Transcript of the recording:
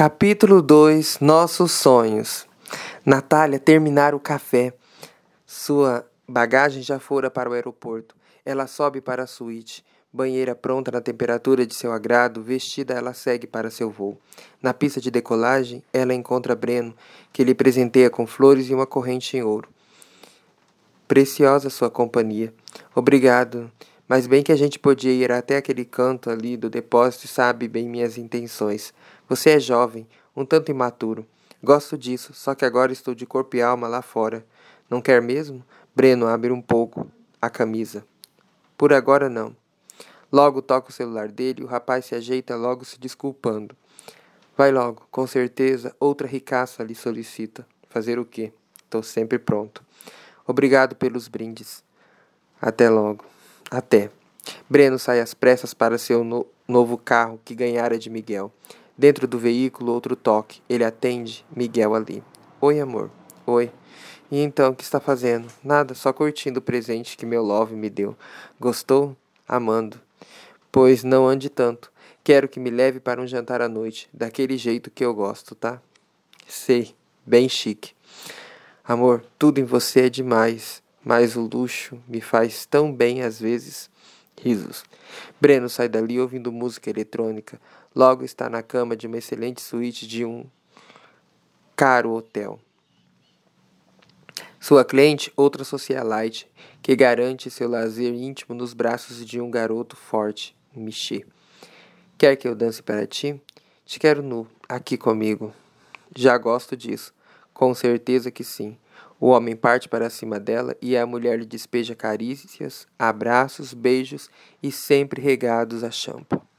Capítulo 2 Nossos sonhos. Natália terminar o café. Sua bagagem já fora para o aeroporto. Ela sobe para a suíte. Banheira pronta na temperatura de seu agrado, vestida, ela segue para seu voo. Na pista de decolagem, ela encontra Breno, que lhe presenteia com flores e uma corrente em ouro. Preciosa sua companhia. Obrigado. Mas bem que a gente podia ir até aquele canto ali do depósito e sabe bem minhas intenções. Você é jovem, um tanto imaturo. Gosto disso, só que agora estou de corpo e alma lá fora. Não quer mesmo? Breno abre um pouco a camisa. Por agora não. Logo toca o celular dele o rapaz se ajeita logo se desculpando. Vai logo, com certeza outra ricaça lhe solicita. Fazer o quê? Estou sempre pronto. Obrigado pelos brindes. Até logo. Até. Breno sai às pressas para seu no novo carro que ganhara de Miguel. Dentro do veículo, outro toque. Ele atende, Miguel ali. Oi, amor. Oi. E então, o que está fazendo? Nada, só curtindo o presente que meu love me deu. Gostou? Amando. Pois não ande tanto. Quero que me leve para um jantar à noite, daquele jeito que eu gosto, tá? Sei, bem chique. Amor, tudo em você é demais mas o luxo me faz tão bem às vezes. Risos. Breno sai dali ouvindo música eletrônica. Logo está na cama de uma excelente suíte de um caro hotel. Sua cliente, outra socialite, que garante seu lazer íntimo nos braços de um garoto forte, Michê. Quer que eu dance para ti? Te quero nu, aqui comigo. Já gosto disso. Com certeza que sim. O homem parte para cima dela e a mulher lhe despeja carícias, abraços, beijos e sempre regados a champo.